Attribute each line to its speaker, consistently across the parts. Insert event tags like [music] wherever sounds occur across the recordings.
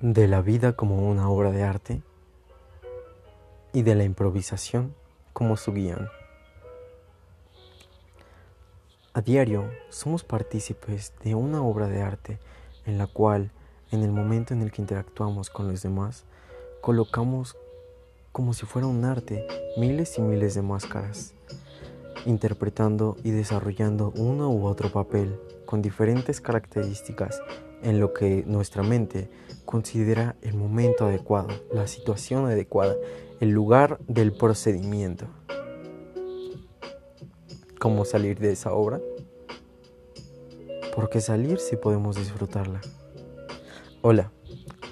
Speaker 1: de la vida como una obra de arte y de la improvisación como su guion. A diario somos partícipes de una obra de arte en la cual, en el momento en el que interactuamos con los demás, colocamos como si fuera un arte miles y miles de máscaras, interpretando y desarrollando uno u otro papel con diferentes características en lo que nuestra mente considera el momento adecuado, la situación adecuada, el lugar del procedimiento. ¿Cómo salir de esa obra? Porque salir si podemos disfrutarla. Hola,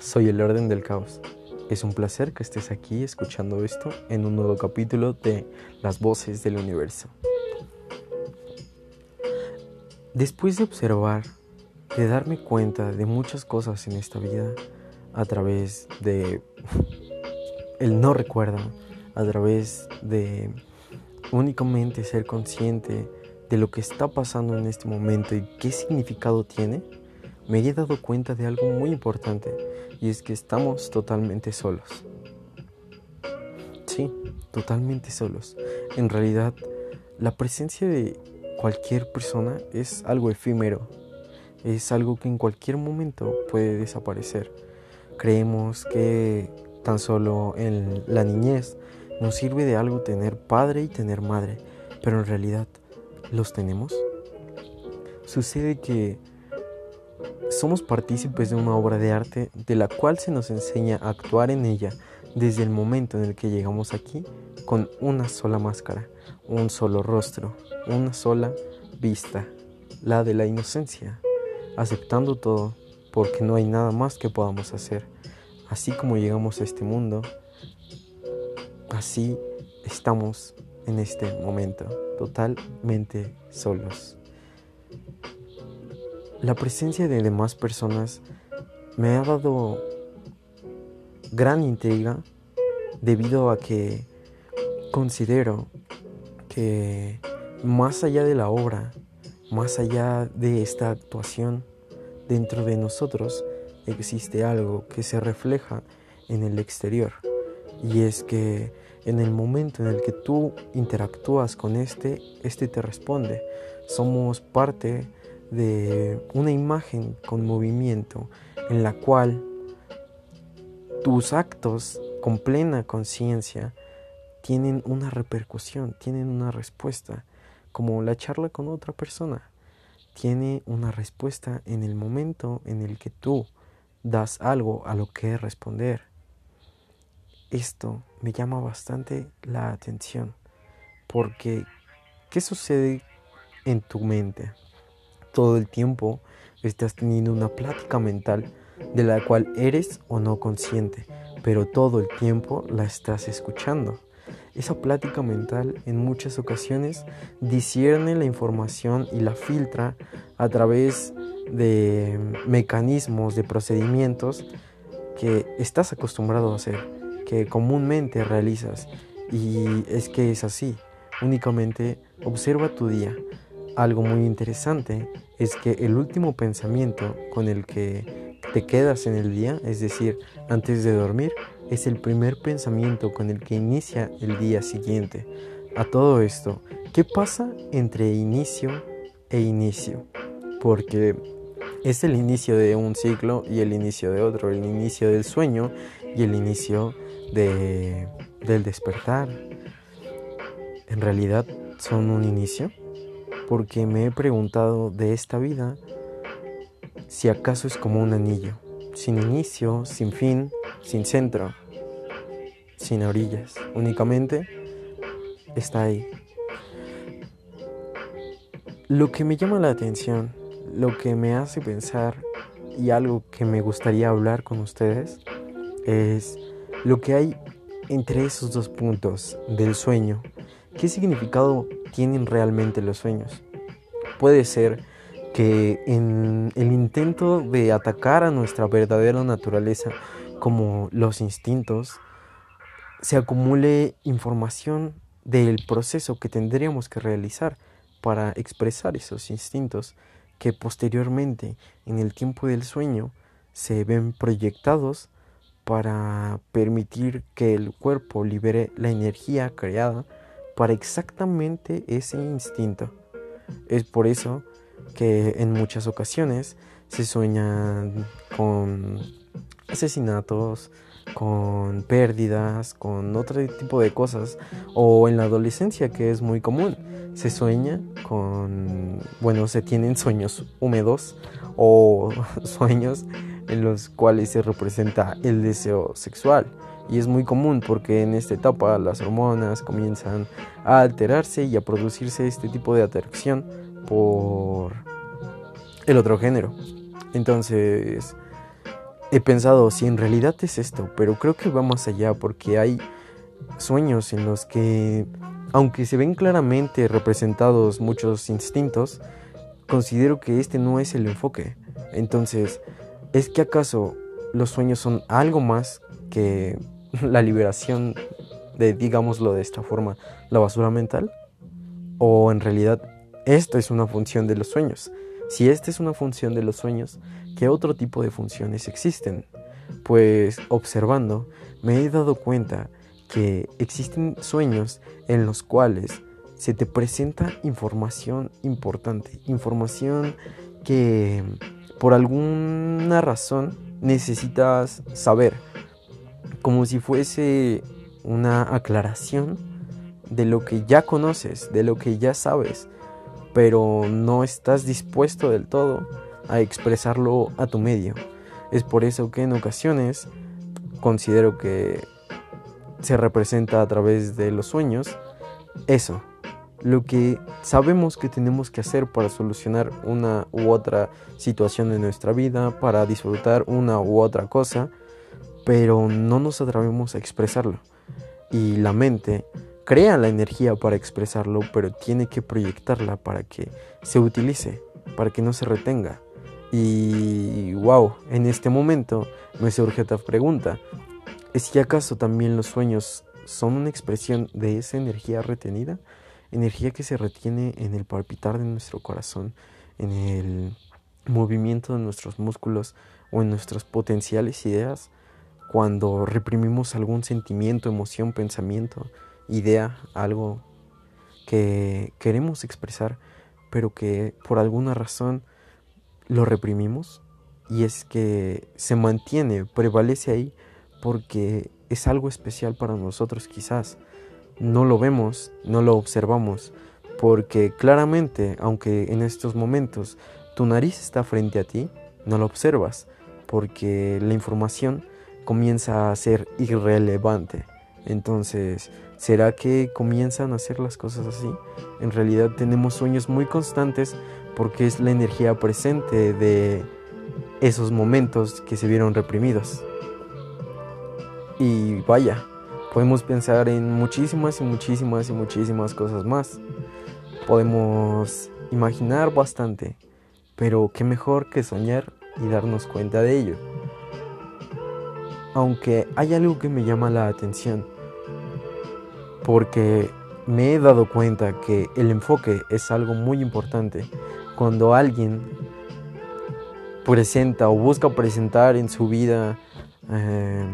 Speaker 1: soy el orden del caos. Es un placer que estés aquí escuchando esto en un nuevo capítulo de Las voces del universo. Después de observar de darme cuenta de muchas cosas en esta vida a través de [laughs] el no recuerdo, a través de únicamente ser consciente de lo que está pasando en este momento y qué significado tiene, me he dado cuenta de algo muy importante y es que estamos totalmente solos. Sí, totalmente solos. En realidad, la presencia de cualquier persona es algo efímero, es algo que en cualquier momento puede desaparecer. Creemos que tan solo en la niñez nos sirve de algo tener padre y tener madre, pero en realidad los tenemos. Sucede que somos partícipes de una obra de arte de la cual se nos enseña a actuar en ella desde el momento en el que llegamos aquí con una sola máscara, un solo rostro, una sola vista, la de la inocencia aceptando todo, porque no hay nada más que podamos hacer. Así como llegamos a este mundo, así estamos en este momento, totalmente solos. La presencia de demás personas me ha dado gran intriga debido a que considero que más allá de la obra, más allá de esta actuación, dentro de nosotros existe algo que se refleja en el exterior. Y es que en el momento en el que tú interactúas con este, este te responde. Somos parte de una imagen con movimiento en la cual tus actos con plena conciencia tienen una repercusión, tienen una respuesta como la charla con otra persona, tiene una respuesta en el momento en el que tú das algo a lo que responder. Esto me llama bastante la atención porque ¿qué sucede en tu mente? Todo el tiempo estás teniendo una plática mental de la cual eres o no consciente, pero todo el tiempo la estás escuchando. Esa plática mental en muchas ocasiones discierne la información y la filtra a través de mecanismos, de procedimientos que estás acostumbrado a hacer, que comúnmente realizas. Y es que es así. Únicamente observa tu día. Algo muy interesante es que el último pensamiento con el que te quedas en el día, es decir, antes de dormir, es el primer pensamiento con el que inicia el día siguiente. A todo esto, ¿qué pasa entre inicio e inicio? Porque es el inicio de un ciclo y el inicio de otro, el inicio del sueño y el inicio de, del despertar. En realidad son un inicio porque me he preguntado de esta vida si acaso es como un anillo, sin inicio, sin fin, sin centro, sin orillas, únicamente está ahí. Lo que me llama la atención, lo que me hace pensar y algo que me gustaría hablar con ustedes es lo que hay entre esos dos puntos del sueño. ¿Qué significado tienen realmente los sueños? Puede ser que en el intento de atacar a nuestra verdadera naturaleza como los instintos, se acumule información del proceso que tendríamos que realizar para expresar esos instintos que posteriormente en el tiempo del sueño se ven proyectados para permitir que el cuerpo libere la energía creada para exactamente ese instinto. Es por eso que en muchas ocasiones se sueñan con asesinatos, con pérdidas, con otro tipo de cosas, o en la adolescencia que es muy común, se sueña con, bueno, se tienen sueños húmedos o [laughs] sueños en los cuales se representa el deseo sexual. Y es muy común porque en esta etapa las hormonas comienzan a alterarse y a producirse este tipo de atracción por el otro género. Entonces, he pensado si en realidad es esto, pero creo que va más allá porque hay sueños en los que, aunque se ven claramente representados muchos instintos, considero que este no es el enfoque. Entonces, ¿es que acaso los sueños son algo más que [laughs] la liberación de, digámoslo de esta forma, la basura mental? ¿O en realidad esto es una función de los sueños? Si esta es una función de los sueños, ¿qué otro tipo de funciones existen? Pues observando, me he dado cuenta que existen sueños en los cuales se te presenta información importante, información que por alguna razón necesitas saber, como si fuese una aclaración de lo que ya conoces, de lo que ya sabes, pero no estás dispuesto del todo a expresarlo a tu medio. Es por eso que en ocasiones considero que se representa a través de los sueños eso, lo que sabemos que tenemos que hacer para solucionar una u otra situación en nuestra vida, para disfrutar una u otra cosa, pero no nos atrevemos a expresarlo. Y la mente crea la energía para expresarlo, pero tiene que proyectarla para que se utilice, para que no se retenga. Y wow, en este momento me surge otra pregunta. ¿Es que acaso también los sueños son una expresión de esa energía retenida? Energía que se retiene en el palpitar de nuestro corazón, en el movimiento de nuestros músculos o en nuestras potenciales ideas cuando reprimimos algún sentimiento, emoción, pensamiento idea, algo que queremos expresar, pero que por alguna razón lo reprimimos y es que se mantiene, prevalece ahí porque es algo especial para nosotros quizás. No lo vemos, no lo observamos, porque claramente, aunque en estos momentos tu nariz está frente a ti, no lo observas, porque la información comienza a ser irrelevante. Entonces, ¿será que comienzan a hacer las cosas así? En realidad tenemos sueños muy constantes porque es la energía presente de esos momentos que se vieron reprimidos. Y vaya, podemos pensar en muchísimas y muchísimas y muchísimas cosas más. Podemos imaginar bastante, pero qué mejor que soñar y darnos cuenta de ello. Aunque hay algo que me llama la atención, porque me he dado cuenta que el enfoque es algo muy importante. Cuando alguien presenta o busca presentar en su vida eh,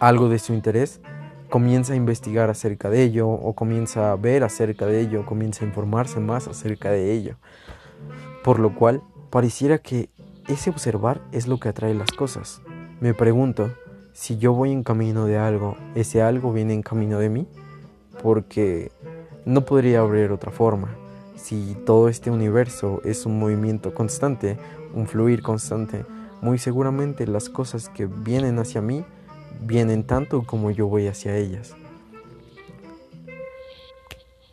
Speaker 1: algo de su interés, comienza a investigar acerca de ello o comienza a ver acerca de ello, comienza a informarse más acerca de ello. Por lo cual, pareciera que ese observar es lo que atrae las cosas. Me pregunto, si yo voy en camino de algo, ese algo viene en camino de mí, porque no podría haber otra forma. Si todo este universo es un movimiento constante, un fluir constante, muy seguramente las cosas que vienen hacia mí vienen tanto como yo voy hacia ellas.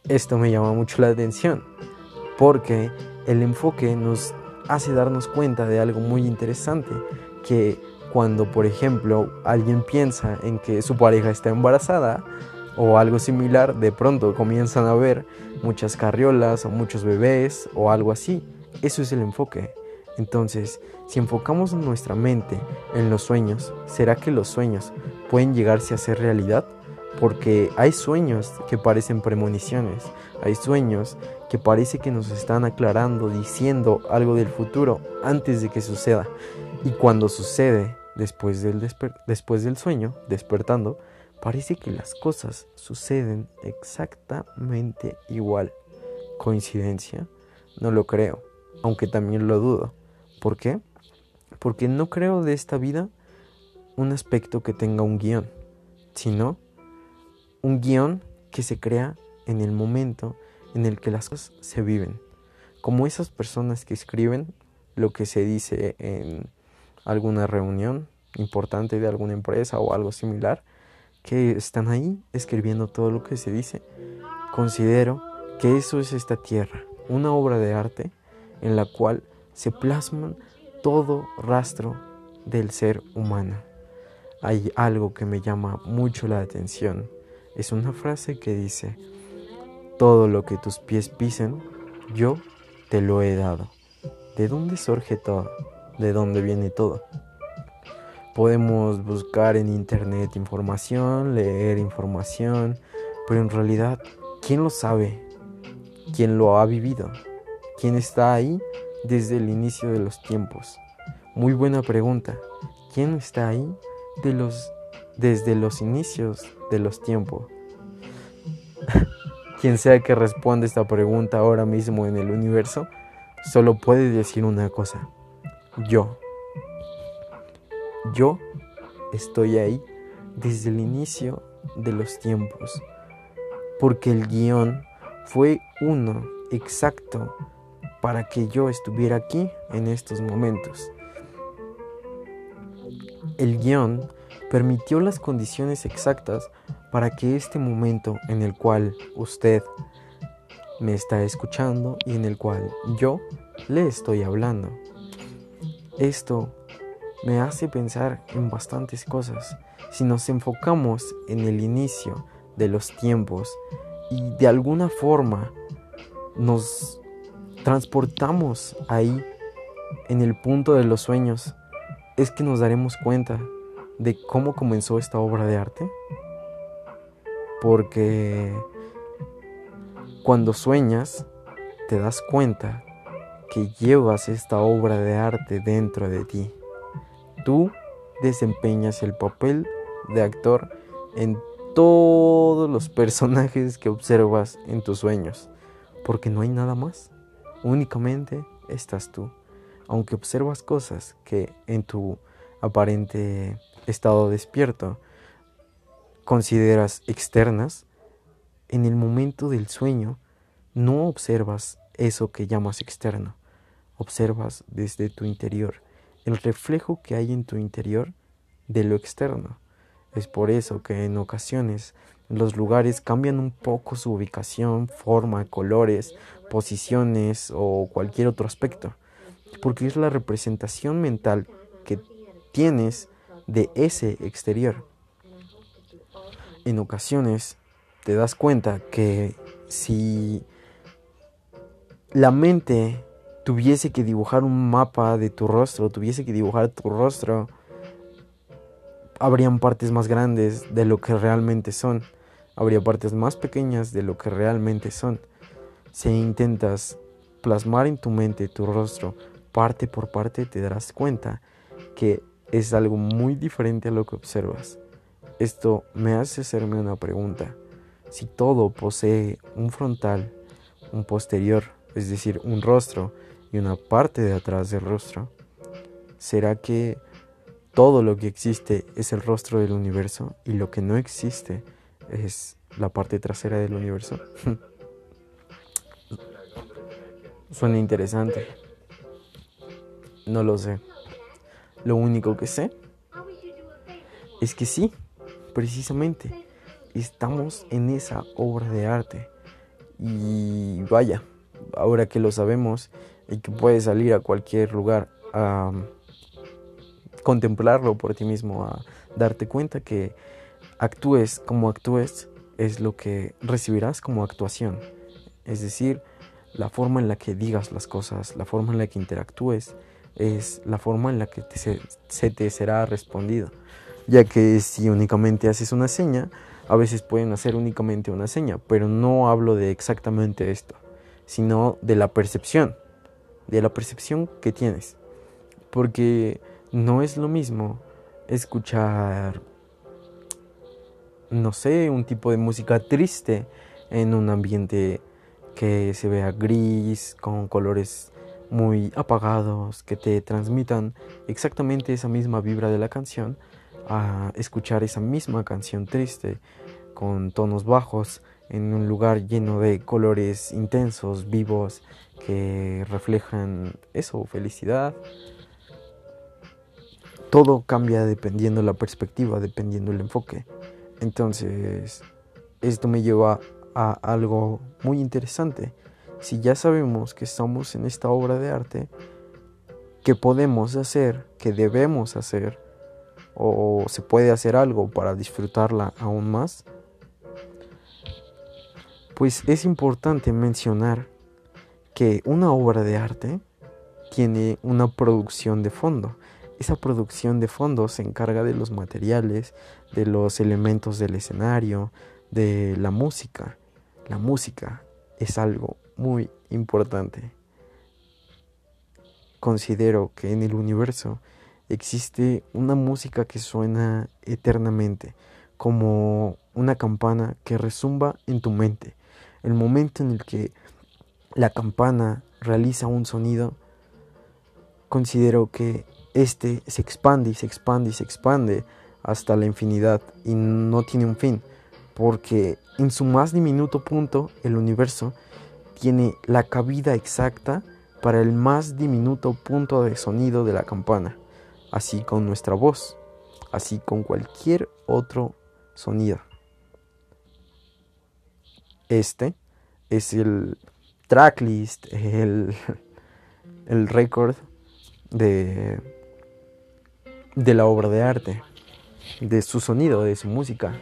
Speaker 1: Esto me llama mucho la atención, porque el enfoque nos hace darnos cuenta de algo muy interesante, que cuando, por ejemplo, alguien piensa en que su pareja está embarazada o algo similar, de pronto comienzan a ver muchas carriolas o muchos bebés o algo así. Eso es el enfoque. Entonces, si enfocamos nuestra mente en los sueños, ¿será que los sueños pueden llegarse a ser realidad? Porque hay sueños que parecen premoniciones, hay sueños que parece que nos están aclarando, diciendo algo del futuro antes de que suceda. Y cuando sucede después del, después del sueño, despertando, parece que las cosas suceden exactamente igual. ¿Coincidencia? No lo creo, aunque también lo dudo. ¿Por qué? Porque no creo de esta vida un aspecto que tenga un guion, sino un guion que se crea en el momento en el que las cosas se viven. Como esas personas que escriben lo que se dice en alguna reunión importante de alguna empresa o algo similar, que están ahí escribiendo todo lo que se dice. Considero que eso es esta tierra, una obra de arte en la cual se plasman todo rastro del ser humano. Hay algo que me llama mucho la atención. Es una frase que dice, todo lo que tus pies pisen, yo te lo he dado. ¿De dónde surge todo? ¿De dónde viene todo? Podemos buscar en internet información, leer información, pero en realidad, ¿quién lo sabe? ¿Quién lo ha vivido? ¿Quién está ahí desde el inicio de los tiempos? Muy buena pregunta. ¿Quién está ahí de los, desde los inicios de los tiempos? [laughs] Quien sea que responda esta pregunta ahora mismo en el universo, solo puede decir una cosa. Yo. Yo estoy ahí desde el inicio de los tiempos. Porque el guion fue uno exacto para que yo estuviera aquí en estos momentos. El guion permitió las condiciones exactas para que este momento en el cual usted me está escuchando y en el cual yo le estoy hablando. Esto me hace pensar en bastantes cosas. Si nos enfocamos en el inicio de los tiempos y de alguna forma nos transportamos ahí en el punto de los sueños, es que nos daremos cuenta de cómo comenzó esta obra de arte. Porque cuando sueñas, te das cuenta que llevas esta obra de arte dentro de ti. Tú desempeñas el papel de actor en todos los personajes que observas en tus sueños, porque no hay nada más, únicamente estás tú. Aunque observas cosas que en tu aparente estado despierto consideras externas, en el momento del sueño no observas eso que llamas externo, observas desde tu interior el reflejo que hay en tu interior de lo externo. Es por eso que en ocasiones los lugares cambian un poco su ubicación, forma, colores, posiciones o cualquier otro aspecto, porque es la representación mental que tienes de ese exterior. En ocasiones te das cuenta que si la mente tuviese que dibujar un mapa de tu rostro, tuviese que dibujar tu rostro, habrían partes más grandes de lo que realmente son, habría partes más pequeñas de lo que realmente son. Si intentas plasmar en tu mente tu rostro parte por parte, te darás cuenta que es algo muy diferente a lo que observas. Esto me hace hacerme una pregunta. Si todo posee un frontal, un posterior, es decir, un rostro, y una parte de atrás del rostro, ¿será que todo lo que existe es el rostro del universo y lo que no existe es la parte trasera del universo? [laughs] Suena interesante. No lo sé. Lo único que sé es que sí, precisamente, estamos en esa obra de arte. Y vaya, ahora que lo sabemos y que puedes salir a cualquier lugar a contemplarlo por ti mismo, a darte cuenta que actúes como actúes es lo que recibirás como actuación. Es decir, la forma en la que digas las cosas, la forma en la que interactúes, es la forma en la que se, te será respondido. Ya que si únicamente haces una seña, a veces pueden hacer únicamente una seña, pero no hablo de exactamente esto, sino de la percepción, de la percepción que tienes. Porque No es lo mismo escuchar, no sé, un tipo de música triste en un ambiente que se vea gris, con colores muy apagados, que te transmitan exactamente esa misma vibra de la canción, a escuchar esa misma canción triste con tonos bajos en un lugar lleno de colores intensos, vivos, que reflejan eso, felicidad. Todo cambia dependiendo la perspectiva, dependiendo el enfoque. Entonces, esto me lleva a algo muy interesante. Si ya sabemos que estamos en esta obra de arte, ¿qué podemos hacer? ¿Qué debemos hacer? ¿O se puede hacer algo para disfrutarla aún más? Pues es importante mencionar que una obra de arte tiene una producción de fondo. Esa producción de fondo se encarga de los materiales, de los elementos del escenario, de la música. La música es algo muy importante. Considero que en el universo existe una música que suena eternamente, como una campana que resumba en tu mente. El momento en el que la campana realiza un sonido, considero que este se expande y se expande y se expande hasta la infinidad y no tiene un fin porque en su más diminuto punto el universo tiene la cabida exacta para el más diminuto punto de sonido de la campana, así con nuestra voz, así con cualquier otro sonido. Este es el tracklist, el, [laughs] el récord de, de la obra de arte, de su sonido, de su música.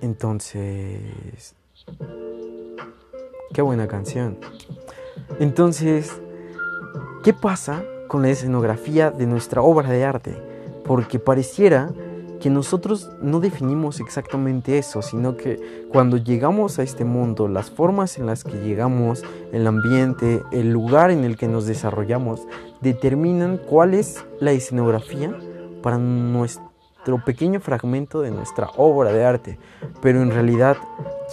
Speaker 1: Entonces, qué buena canción. Entonces, ¿qué pasa con la escenografía de nuestra obra de arte? Porque pareciera que nosotros no definimos exactamente eso, sino que cuando llegamos a este mundo, las formas en las que llegamos, el ambiente, el lugar en el que nos desarrollamos, determinan cuál es la escenografía para nuestro pequeño fragmento de nuestra obra de arte. Pero en realidad,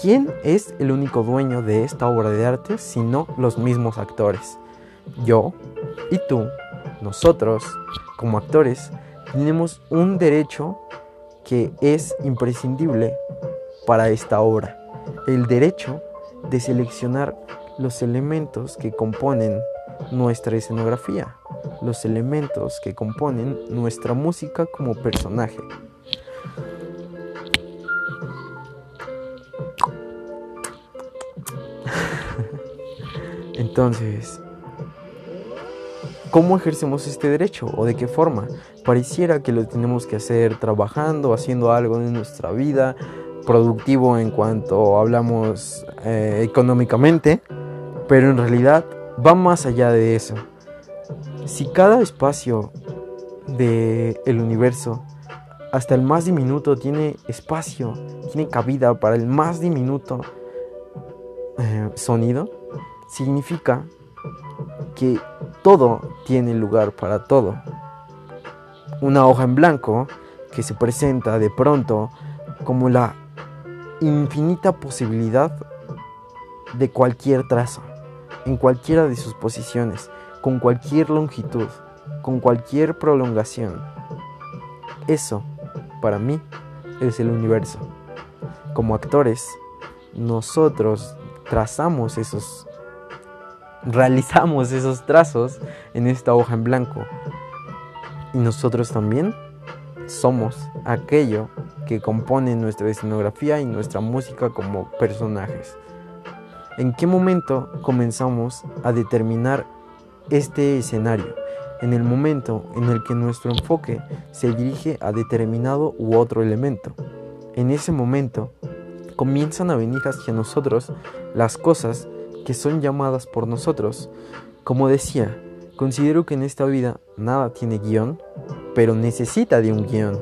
Speaker 1: ¿quién es el único dueño de esta obra de arte sino los mismos actores? Yo y tú, nosotros, como actores, tenemos un derecho que es imprescindible para esta obra. El derecho de seleccionar los elementos que componen nuestra escenografía, los elementos que componen nuestra música como personaje. [laughs] Entonces, ¿cómo ejercemos este derecho o de qué forma? Pareciera que lo tenemos que hacer trabajando, haciendo algo en nuestra vida, productivo en cuanto hablamos eh, económicamente, pero en realidad va más allá de eso. Si cada espacio del el universo, hasta el más diminuto, tiene espacio, tiene cabida para el más diminuto eh, sonido, significa que todo tiene lugar para todo. Una hoja en blanco que se presenta de pronto como la infinita posibilidad de cualquier trazo en cualquiera de sus posiciones, con cualquier longitud, con cualquier prolongación. Eso, para mí, es el universo. Como actores, nosotros trazamos esos, realizamos esos trazos en esta hoja en blanco. Y nosotros también somos aquello que compone nuestra escenografía y nuestra música como personajes. ¿En qué momento comenzamos a determinar este escenario? En el momento en el que nuestro enfoque se dirige a determinado u otro elemento. En ese momento comienzan a venir hacia nosotros las cosas que son llamadas por nosotros. Como decía, considero que en esta vida nada tiene guion, pero necesita de un guion.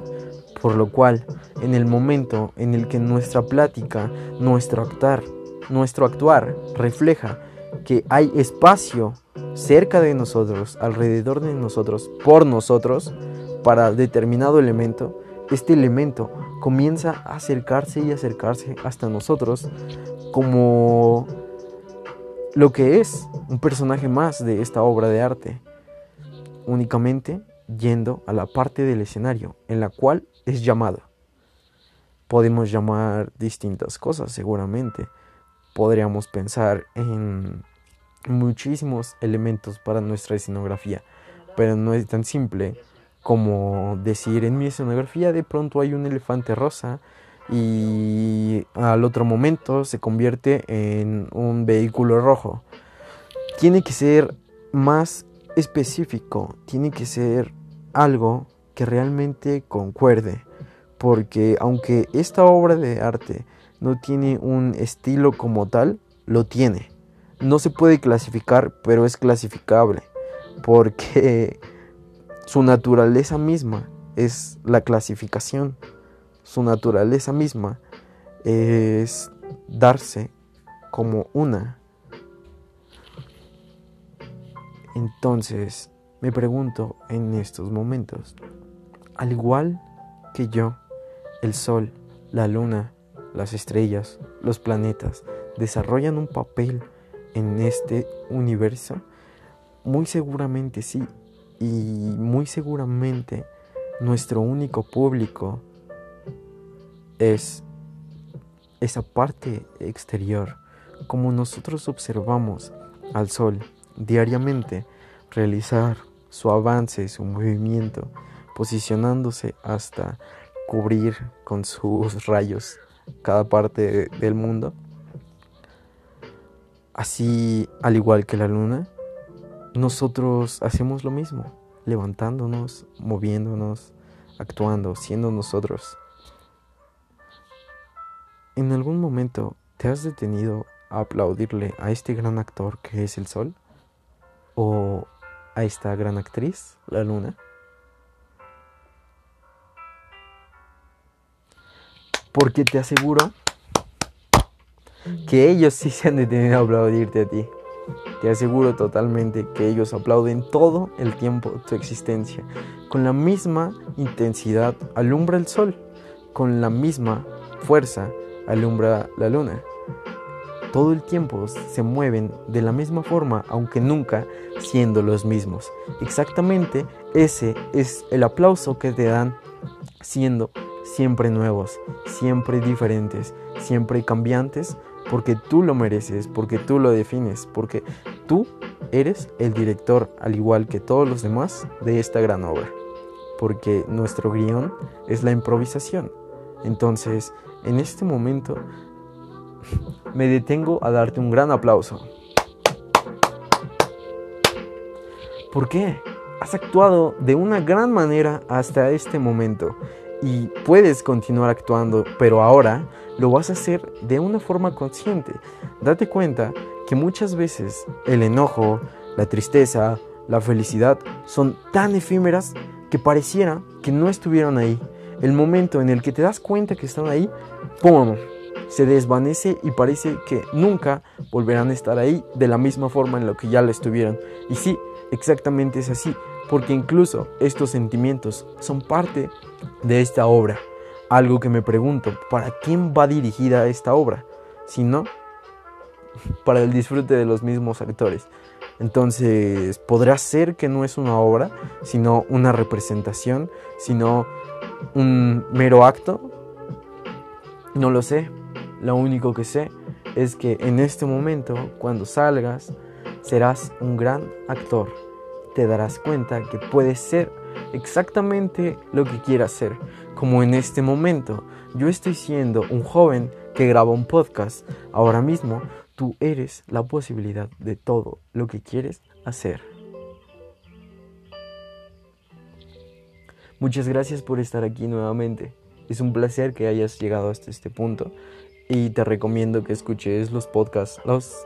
Speaker 1: Por lo cual, en el momento en el que nuestra plática, nuestro actuar, nuestro actuar refleja que hay espacio cerca de nosotros, alrededor de nosotros, por nosotros, para determinado elemento, este elemento comienza a acercarse y acercarse hasta nosotros como lo que es un personaje más de esta obra de arte, únicamente yendo a la parte del escenario en la cual es llamado. Podemos llamar distintas cosas seguramente. Podríamos pensar en muchísimos elementos para nuestra escenografía, pero no es tan simple como decir en mi escenografía de pronto hay un elefante rosa y al otro momento se convierte en un vehículo rojo. Tiene que ser más específico, tiene que ser algo que realmente concuerde, porque aunque esta obra de arte no tiene un estilo como tal, lo tiene. No se puede clasificar, pero es clasificable, porque su naturaleza misma es la clasificación. Su naturaleza misma es darse como una. Entonces, me pregunto en estos momentos, al igual que yo, el Sol, la Luna, las estrellas, los planetas desarrollan un papel en este universo? Muy seguramente sí. Y muy seguramente nuestro único público es esa parte exterior, como nosotros observamos al Sol diariamente realizar su avance, su movimiento, posicionándose hasta cubrir con sus [laughs] rayos cada parte del mundo. Así, al igual que la luna, nosotros hacemos lo mismo, levantándonos, moviéndonos, actuando, siendo nosotros. ¿En algún momento te has detenido a aplaudirle a este gran actor que es el sol? ¿O a esta gran actriz, la luna? Porque te aseguro que ellos sí se han detenido a aplaudirte a ti. Te aseguro totalmente que ellos aplauden todo el tiempo tu existencia. Con la misma intensidad alumbra el sol, con la misma fuerza alumbra la luna. Todo el tiempo se mueven de la misma forma, aunque nunca siendo los mismos. Exactamente ese es el aplauso que te dan siendo siempre nuevos, siempre diferentes, siempre cambiantes, porque tú lo mereces, porque tú lo defines, porque tú eres el director, al igual que todos los demás, de esta gran obra. Porque nuestro guion es la improvisación. Entonces, en este momento me detengo a darte un gran aplauso. ¿Por qué? Has actuado de una gran manera hasta este momento y puedes continuar actuando, pero ahora lo vas a hacer de una forma consciente. Date cuenta que muchas veces el enojo, la tristeza, la felicidad son tan efímeras que pareciera que no estuvieron ahí el momento en el que te das cuenta que están ahí, ¡pum! se desvanece y parece que nunca volverán a estar ahí de la misma forma en la que ya lo estuvieron. Y sí, exactamente es así, porque incluso estos sentimientos son parte de esta obra. Algo que me pregunto, ¿para quién va dirigida esta obra? Si no, [laughs] para el disfrute de los mismos actores. Entonces, podrá ser que no es una obra, sino una representación, sino un mero acto? No lo sé. Lo único que sé es que en este momento, cuando salgas, serás un gran actor. Te darás cuenta que puedes ser exactamente lo que quieras ser. Como en este momento, yo estoy siendo un joven que graba un podcast. Ahora mismo, tú eres la posibilidad de todo lo que quieres hacer. Muchas gracias por estar aquí nuevamente. Es un placer que hayas llegado hasta este punto y te recomiendo que escuches los podcasts, los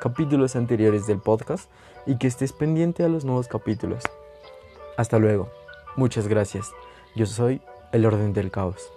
Speaker 1: capítulos anteriores del podcast y que estés pendiente a los nuevos capítulos. Hasta luego. Muchas gracias. Yo soy el orden del caos.